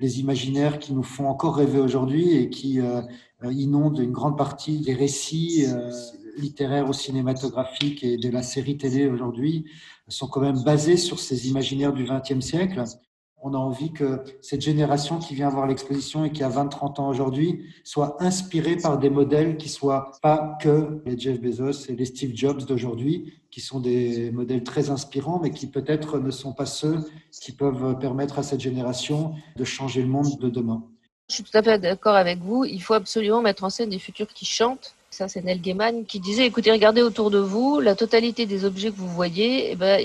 les imaginaires qui nous font encore rêver aujourd'hui et qui euh, inondent une grande partie des récits euh, littéraires ou cinématographiques et de la série télé aujourd'hui sont quand même basés sur ces imaginaires du XXe siècle on a envie que cette génération qui vient voir l'exposition et qui a 20-30 ans aujourd'hui soit inspirée par des modèles qui soient pas que les Jeff Bezos et les Steve Jobs d'aujourd'hui, qui sont des modèles très inspirants, mais qui peut-être ne sont pas ceux qui peuvent permettre à cette génération de changer le monde de demain. Je suis tout à fait d'accord avec vous. Il faut absolument mettre en scène des futurs qui chantent. Ça, c'est Neil Gaiman qui disait, écoutez, regardez autour de vous, la totalité des objets que vous voyez, eh ben,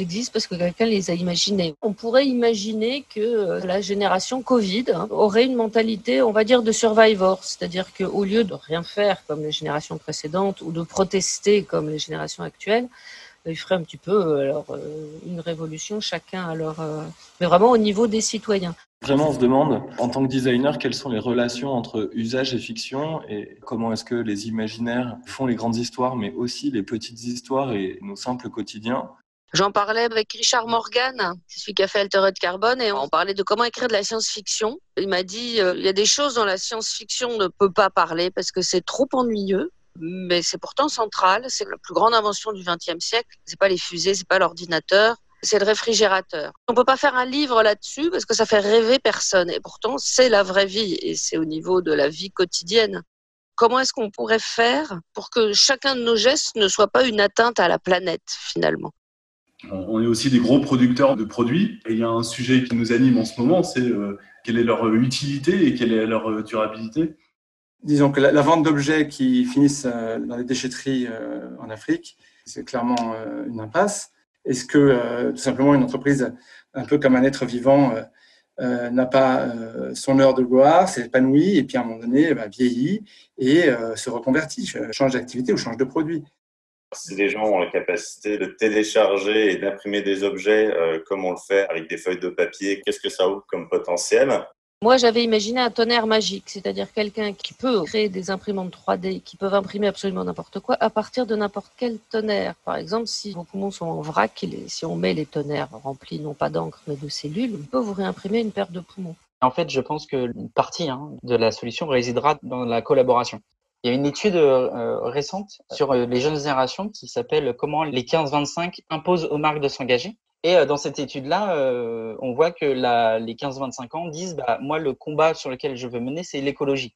existent parce que quelqu'un les a imaginés. On pourrait imaginer que euh, la génération Covid hein, aurait une mentalité, on va dire, de survivor, c'est-à-dire qu'au lieu de rien faire comme les générations précédentes ou de protester comme les générations actuelles, ils feraient un petit peu euh, alors, euh, une révolution chacun leur, mais vraiment au niveau des citoyens. Vraiment, on se demande, en tant que designer, quelles sont les relations entre usage et fiction et comment est-ce que les imaginaires font les grandes histoires, mais aussi les petites histoires et nos simples quotidiens. J'en parlais avec Richard Morgan, celui qui a fait Altered Carbone, et on parlait de comment écrire de la science-fiction. Il m'a dit, euh, il y a des choses dont la science-fiction ne peut pas parler parce que c'est trop ennuyeux, mais c'est pourtant central. C'est la plus grande invention du XXe siècle. C'est pas les fusées, c'est pas l'ordinateur, c'est le réfrigérateur. On peut pas faire un livre là-dessus parce que ça fait rêver personne. Et pourtant, c'est la vraie vie et c'est au niveau de la vie quotidienne. Comment est-ce qu'on pourrait faire pour que chacun de nos gestes ne soit pas une atteinte à la planète finalement? On est aussi des gros producteurs de produits et il y a un sujet qui nous anime en ce moment, c'est euh, quelle est leur utilité et quelle est leur euh, durabilité. Disons que la, vente d'objets qui finissent euh, dans les déchetteries en Afrique, c'est clairement une impasse. Est-ce que tout simplement une entreprise, un peu comme un être vivant, n'a pas son heure de gloire, s'épanouit et puis à un moment donné bah, vieillit et se reconvertit, change d'activité ou change de produit? Si les gens ont la capacité de télécharger et d'imprimer des objets euh, comme on le fait avec des feuilles de papier, qu'est-ce que ça ouvre comme potentiel? Moi, j'avais imaginé un tonnerre magique, c'est-à-dire quelqu'un qui peut créer des imprimantes 3D qui peuvent imprimer absolument n'importe quoi à partir de n'importe quel tonnerre. Par exemple, si vos poumons sont en vrac, si on met les tonnerres remplis non pas d'encre mais de cellules, on peut vous réimprimer une paire de poumons. En fait, je pense que une partie hein, de la solution résidera dans la collaboration. Il y a une étude euh, récente sur euh, les jeunes générations qui s'appelle Comment les 15-25 imposent aux marques de s'engager. Et euh, dans cette étude-là, on voit que les 15-25 ans disent bah, Moi, le combat sur lequel je veux mener, c'est l'écologie.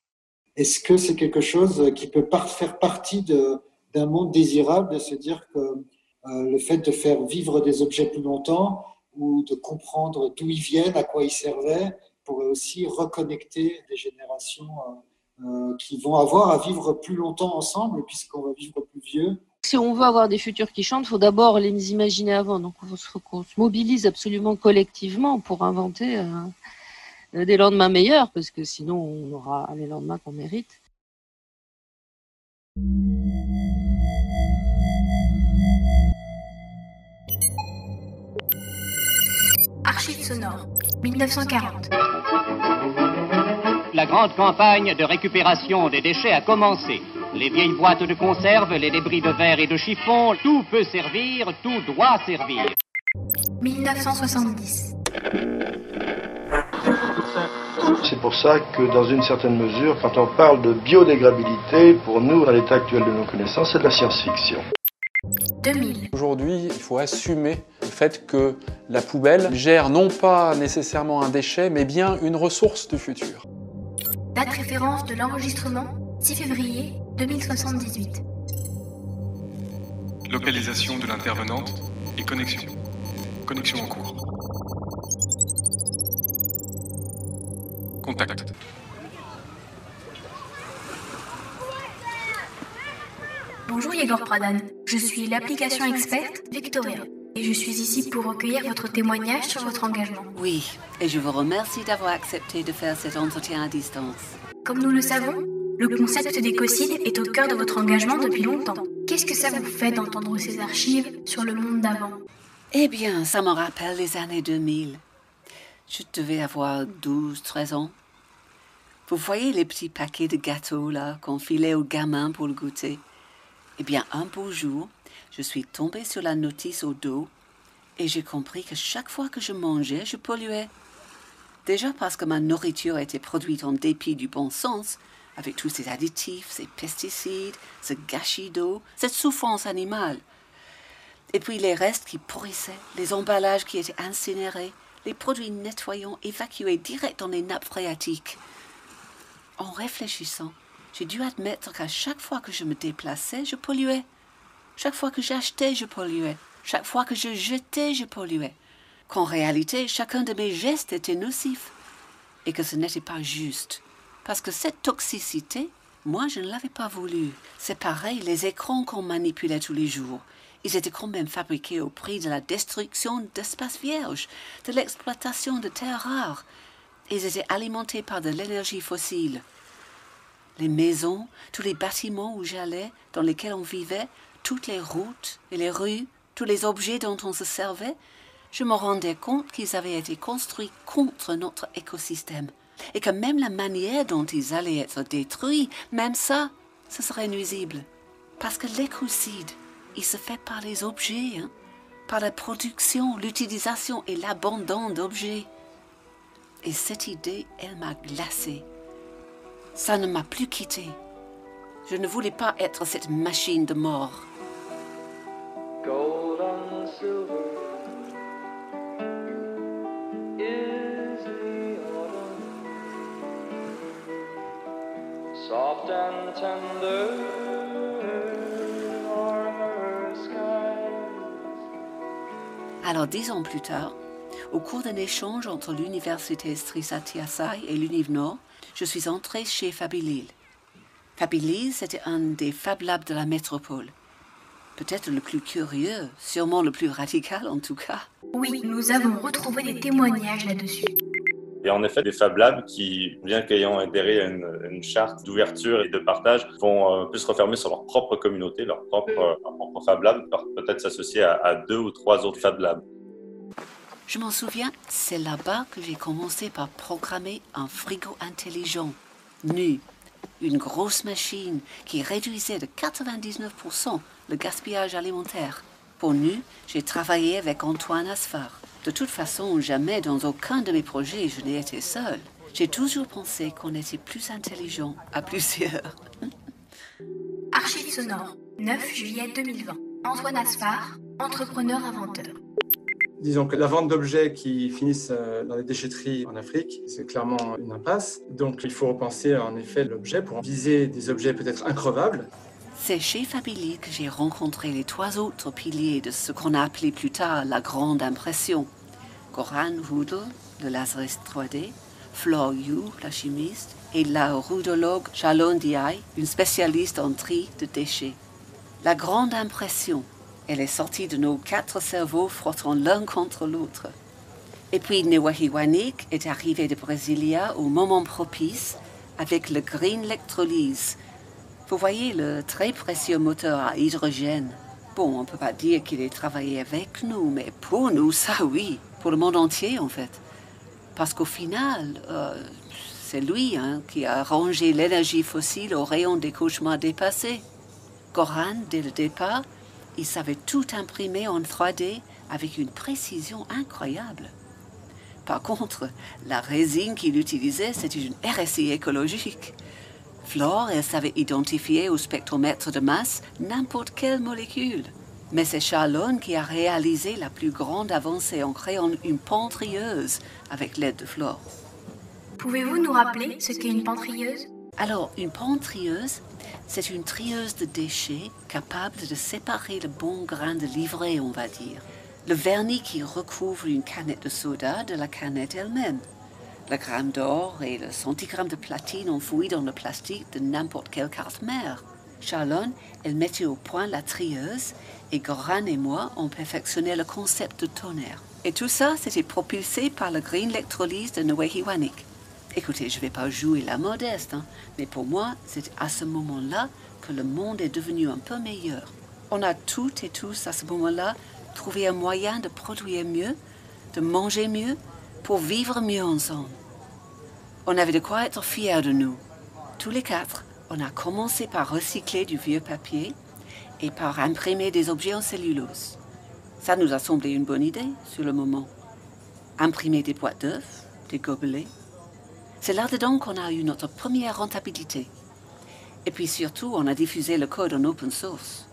Est-ce que c'est quelque chose qui peut faire partie d'un monde désirable, de se dire que le fait de faire vivre des objets plus longtemps ou de comprendre d'où ils viennent, à quoi ils servaient, pourrait aussi reconnecter des générations euh, qui vont avoir à vivre plus longtemps ensemble puisqu'on va vivre plus vieux. Si on veut avoir des futurs qui chantent, il faut d'abord les imaginer avant. Donc il faut qu'on se mobilise absolument collectivement pour inventer euh, des lendemains meilleurs parce que sinon on aura les lendemains qu'on mérite. Archives sonores, 1940 la grande campagne de récupération des déchets a commencé. Les vieilles boîtes de conserve, les débris de verre et de chiffon, tout peut servir, tout doit servir. 1970. C'est pour ça que dans une certaine mesure, quand on parle de biodégradabilité, pour nous, dans l'état actuel de nos connaissances, c'est de la science-fiction. 2000. Aujourd'hui, il faut assumer le fait que la poubelle gère non pas nécessairement un déchet, mais bien une ressource du futur. Date référence de l'enregistrement 6 février 2078. Localisation de l'intervenante et connexion. Connexion en cours. Contact. Bonjour Yegor Pradan, je suis l'application experte Victoria et je suis ici pour recueillir votre témoignage sur votre engagement. Oui, et je vous remercie d'avoir accepté de faire cet entretien à distance. Comme nous le savons, le concept d'écocide est au cœur de votre engagement depuis longtemps. Qu'est-ce que ça vous fait d'entendre ces archives sur le monde d'avant? Eh bien, ça me rappelle les années 2000. Je devais avoir 12, 13 ans. Vous voyez les petits paquets de gâteaux là qu'on filait aux gamins pour le goûter? Eh bien, un beau jour, je suis tombée sur la notice au dos et j'ai compris que chaque fois que je mangeais, je polluais. Déjà parce que ma nourriture était produite en dépit du bon sens, avec tous ces additifs, ces pesticides, ce gâchis d'eau, cette souffrance animale. Et puis les restes qui pourrissaient, les emballages qui étaient incinérés, les produits nettoyants évacués direct dans les nappes phréatiques. En réfléchissant, j'ai dû admettre qu'à chaque fois que je me déplaçais, je polluais. Chaque fois que j'achetais, je polluais. Chaque fois que je jetais, je polluais. Qu'en réalité, chacun de mes gestes était nocif. Et que ce n'était pas juste. Parce que cette toxicité, moi, je ne l'avais pas voulu. C'est pareil, les écrans qu'on manipulait tous les jours. Ils étaient quand même fabriqués au prix de la destruction d'espaces vierges, de l'exploitation de terres rares. Ils étaient alimentés par de l'énergie fossile. Les maisons, tous les bâtiments où j'allais, dans lesquels on vivait, toutes les routes et les rues, tous les objets dont on se servait, je me rendais compte qu'ils avaient été construits contre notre écosystème et que même la manière dont ils allaient être détruits, même ça, ce serait nuisible. Parce que l'écocide, il se fait par les objets, hein, par la production, l'utilisation et l'abandon d'objets. Et cette idée, elle m'a glacée. Ça ne m'a plus quittée. Je ne voulais pas être cette machine de mort. Alors dix ans plus tard, au cours d'un échange entre l'université Strisatiasai et l'Univ Nord, je suis entrée chez Fabilil. Fabilil, c'était un des Fab Labs de la métropole. Peut-être le plus curieux, sûrement le plus radical en tout cas. Oui, nous avons retrouvé des témoignages là-dessus. Et en effet, des Fab Labs qui, bien qu'ayant adhéré à une, charte d'ouverture et de partage, vont euh, plus se refermer sur leur propre communauté, leur propre, euh, Fab Lab, peut-être s'associer à, deux ou trois autres Fab Labs. Je m'en souviens, c'est là-bas que j'ai commencé par programmer un frigo intelligent, nu, une grosse machine qui réduisait de 99% le gaspillage alimentaire. Pour nu, j'ai travaillé avec Antoine Asfar. De toute façon, jamais dans aucun de mes projets je n'ai été seule. J'ai toujours pensé qu'on était plus intelligent à plusieurs. Archive sonore, 9 juillet 2020. Antoine Asfar, entrepreneur-inventeur. Disons que la vente d'objets qui finissent euh, dans les déchetteries en Afrique, c'est clairement une impasse. Donc il faut repenser en effet l'objet pour viser des objets peut-être increvables. C'est chez Fabili que j'ai rencontré les trois autres piliers de ce qu'on a appelé plus tard la grande impression. Goran Rudel, le Lazarus 3D, Flore Yu, la chimiste, et la rudologue Shalon Diaye, une spécialiste en tri de déchets. La grande impression, elle est sortie de nos quatre cerveaux frottant l'un contre l'autre. Et puis Newahiwanik est arrivé de Brasilia au moment propice avec le Green Electrolyse, vous voyez le très précieux moteur à hydrogène. Bon, on ne peut pas dire qu'il ait travaillé avec nous, mais pour nous, ça oui. Pour le monde entier, en fait. Parce qu'au final, euh, c'est lui hein, qui a rangé l'énergie fossile au rayon des cauchemars dépassés. Goran, dès le départ, il savait tout imprimer en 3D avec une précision incroyable. Par contre, la résine qu'il utilisait, c'était une RSI écologique. Flore, elle savait identifier au spectromètre de masse n'importe quelle molécule. Mais c'est Charlone qui a réalisé la plus grande avancée en créant une pentrieuse avec l'aide de Flore. Pouvez-vous nous rappeler ce qu'est une pentrieuse? Alors, une pentrieuse, c'est une trieuse de déchets capable de séparer le bon grain de livret, on va dire. Le vernis qui recouvre une canette de soda de la canette elle-même le gramme d'or et le centigramme de platine enfouis dans le plastique de n'importe quelle carte mère. Charlone, elle mettait au point la trieuse et Goran et moi, on perfectionnait le concept de tonnerre. Et tout ça, c'était propulsé par le green electrolyse de Wanik. Écoutez, je ne vais pas jouer la modeste, hein, mais pour moi, c'est à ce moment-là que le monde est devenu un peu meilleur. On a toutes et tous, à ce moment-là, trouvé un moyen de produire mieux, de manger mieux, pour vivre mieux ensemble. On avait de quoi être fiers de nous. Tous les quatre, on a commencé par recycler du vieux papier et par imprimer des objets en cellulose. Ça nous a semblé une bonne idée sur le moment. Imprimer des boîtes d'œufs, des gobelets. C'est là-dedans qu'on a eu notre première rentabilité. Et puis surtout, on a diffusé le code en open source.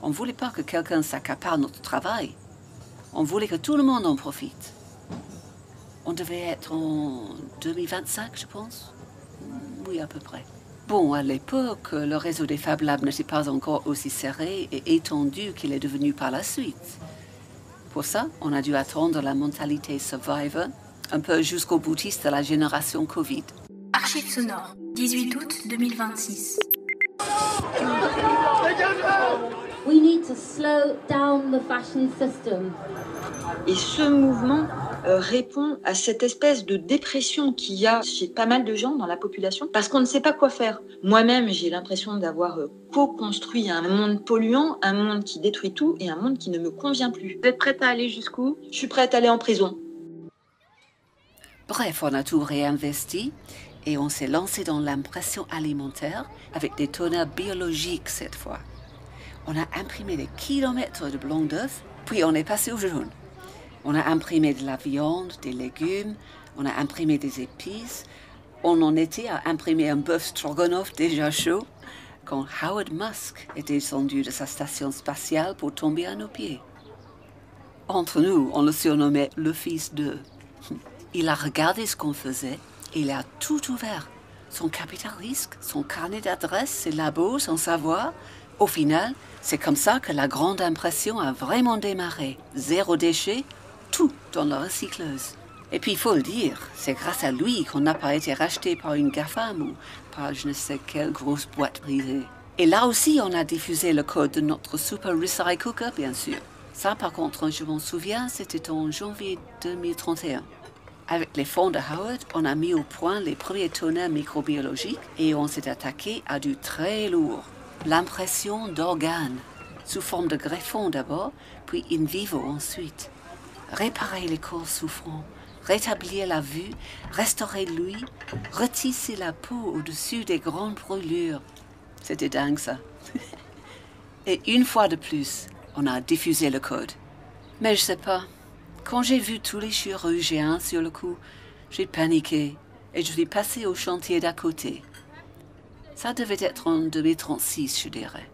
On ne voulait pas que quelqu'un s'accapare notre travail. On voulait que tout le monde en profite. On devait être en 2025, je pense. Oui, à peu près. Bon, à l'époque, le réseau des Fab Labs n'était pas encore aussi serré et étendu qu'il est devenu par la suite. Pour ça, on a dû attendre la mentalité survivor, un peu jusqu'au boutiste de la génération Covid. Archive sonore, 18 août 2026. We need to slow down the fashion system. Et ce mouvement répond à cette espèce de dépression qu'il y a chez pas mal de gens dans la population parce qu'on ne sait pas quoi faire. Moi-même, j'ai l'impression d'avoir euh, co-construit un monde polluant, un monde qui détruit tout et un monde qui ne me convient plus. Vous êtes prête à aller jusqu'où? Je suis prête à aller en prison. Bref, on a tout réinvesti et on s'est lancé dans l'impression alimentaire avec des toneurs biologiques cette fois. On a imprimé des kilomètres de blanc d'œuf, puis on est passé au jaune. On a imprimé de la viande, des légumes, on a imprimé des épices. On en était à imprimer un bœuf stroganoff déjà chaud quand Howard Musk est descendu de sa station spatiale pour tomber à nos pieds. Entre nous, on le surnommait le fils de. Il a regardé ce qu'on faisait et il a tout ouvert. Son capital risque, son carnet d'adresses, ses labos, son savoir. Au final, c'est comme ça que la grande impression a vraiment démarré. Zéro déchet, dans la recycleuse. Et puis il faut le dire, c'est grâce à lui qu'on n'a pas été racheté par une GAFAM ou par je ne sais quelle grosse boîte privée. Et là aussi, on a diffusé le code de notre Super Recycle Cooker, bien sûr. Ça, par contre, je m'en souviens, c'était en janvier 2031. Avec les fonds de Howard, on a mis au point les premiers tonnerres microbiologiques et on s'est attaqué à du très lourd. L'impression d'organes, sous forme de greffons d'abord, puis in vivo ensuite réparer les corps souffrants, rétablir la vue, restaurer l'ouïe, retisser la peau au-dessus des grandes brûlures. C'était dingue ça. Et une fois de plus, on a diffusé le code. Mais je sais pas, quand j'ai vu tous les chirurgiens sur le coup, j'ai paniqué et je suis passé au chantier d'à côté. Ça devait être en 2036, je dirais.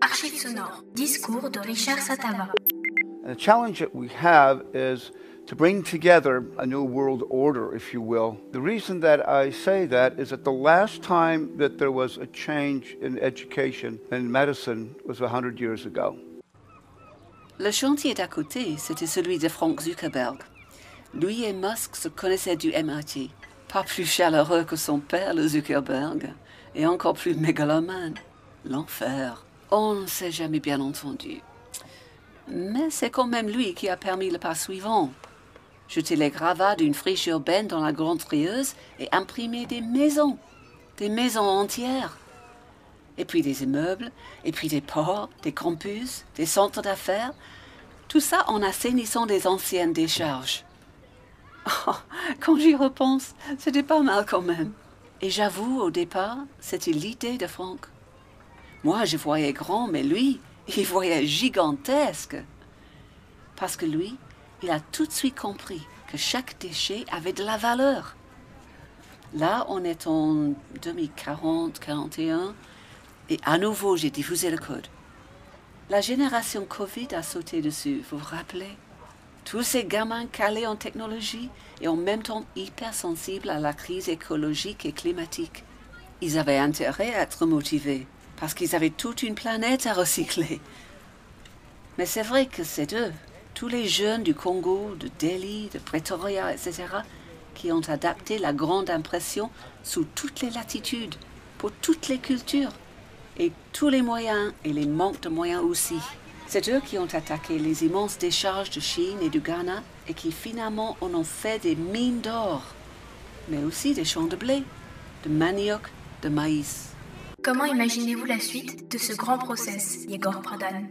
Archive sonore, discours de Richard Satava. And the challenge that we have is to bring together a new world order, if you will. The reason that I say that is that the last time that there was a change in education and medicine was 100 years ago. Le chantier d'à côté, c'était celui de Frank Zuckerberg. Lui et Musk se connaissaient du MIT. Pas plus chaleureux que son père, le Zuckerberg, et encore plus mégalomane. L'enfer. On ne s'est jamais bien entendu. Mais c'est quand même lui qui a permis le pas suivant. Les gravats d'une friche urbaine dans la grande frieuse et imprimer des maisons, des maisons entières. Et puis des immeubles, et puis des ports, des campus, des centres d'affaires. Tout ça en assainissant des anciennes décharges. Oh, quand j'y repense, c'était pas mal quand même. Et j'avoue, au départ, c'était l'idée de Franck. Moi, je voyais grand, mais lui, il voyait gigantesque. Parce que lui, il a tout de suite compris que chaque déchet avait de la valeur. Là, on est en 2040-41 et à nouveau, j'ai diffusé le code. La génération Covid a sauté dessus, vous vous rappelez? Tous ces gamins calés en technologie et en même temps hypersensibles à la crise écologique et climatique. Ils avaient intérêt à être motivés parce qu'ils avaient toute une planète à recycler. Mais c'est vrai que c'est eux, tous les jeunes du Congo, de Delhi, de Pretoria, etc., qui ont adapté la grande impression sous toutes les latitudes, pour toutes les cultures, et tous les moyens et les manques de moyens aussi. C'est eux qui ont attaqué les immenses décharges de Chine et du Ghana et qui finalement en ont fait des mines d'or, mais aussi des champs de blé, de manioc, de maïs. Comment imaginez-vous la suite de ce grand process, Yegor Pradhan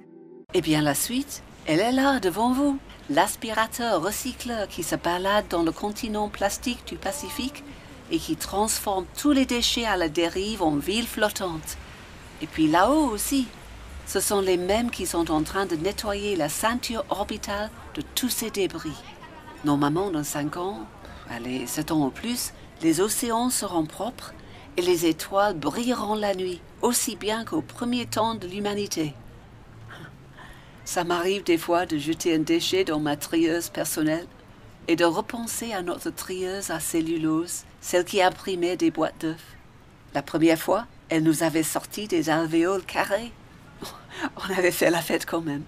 Eh bien, la suite, elle est là devant vous. L'aspirateur recycleur qui se balade dans le continent plastique du Pacifique et qui transforme tous les déchets à la dérive en villes flottantes. Et puis là-haut aussi, ce sont les mêmes qui sont en train de nettoyer la ceinture orbitale de tous ces débris. Normalement, dans cinq ans, Allez, sept ans en plus, les océans seront propres et les étoiles brilleront la nuit, aussi bien qu'au premier temps de l'humanité. Ça m'arrive des fois de jeter un déchet dans ma trieuse personnelle et de repenser à notre trieuse à cellulose, celle qui imprimait des boîtes d'œufs. La première fois, elle nous avait sorti des alvéoles carrés. On avait fait la fête quand même.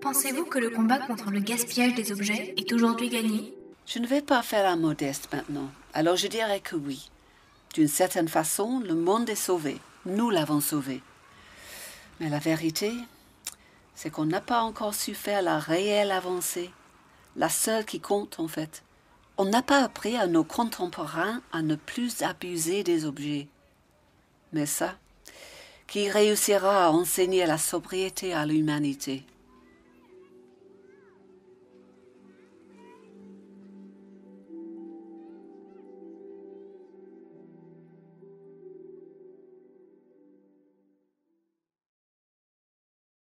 Pensez-vous que le combat contre le gaspillage des objets est aujourd'hui gagné? Je ne vais pas faire un modeste maintenant, alors je dirais que oui. D'une certaine façon, le monde est sauvé. Nous l'avons sauvé. Mais la vérité, c'est qu'on n'a pas encore su faire la réelle avancée, la seule qui compte en fait. On n'a pas appris à nos contemporains à ne plus abuser des objets. Mais ça, qui réussira à enseigner la sobriété à l'humanité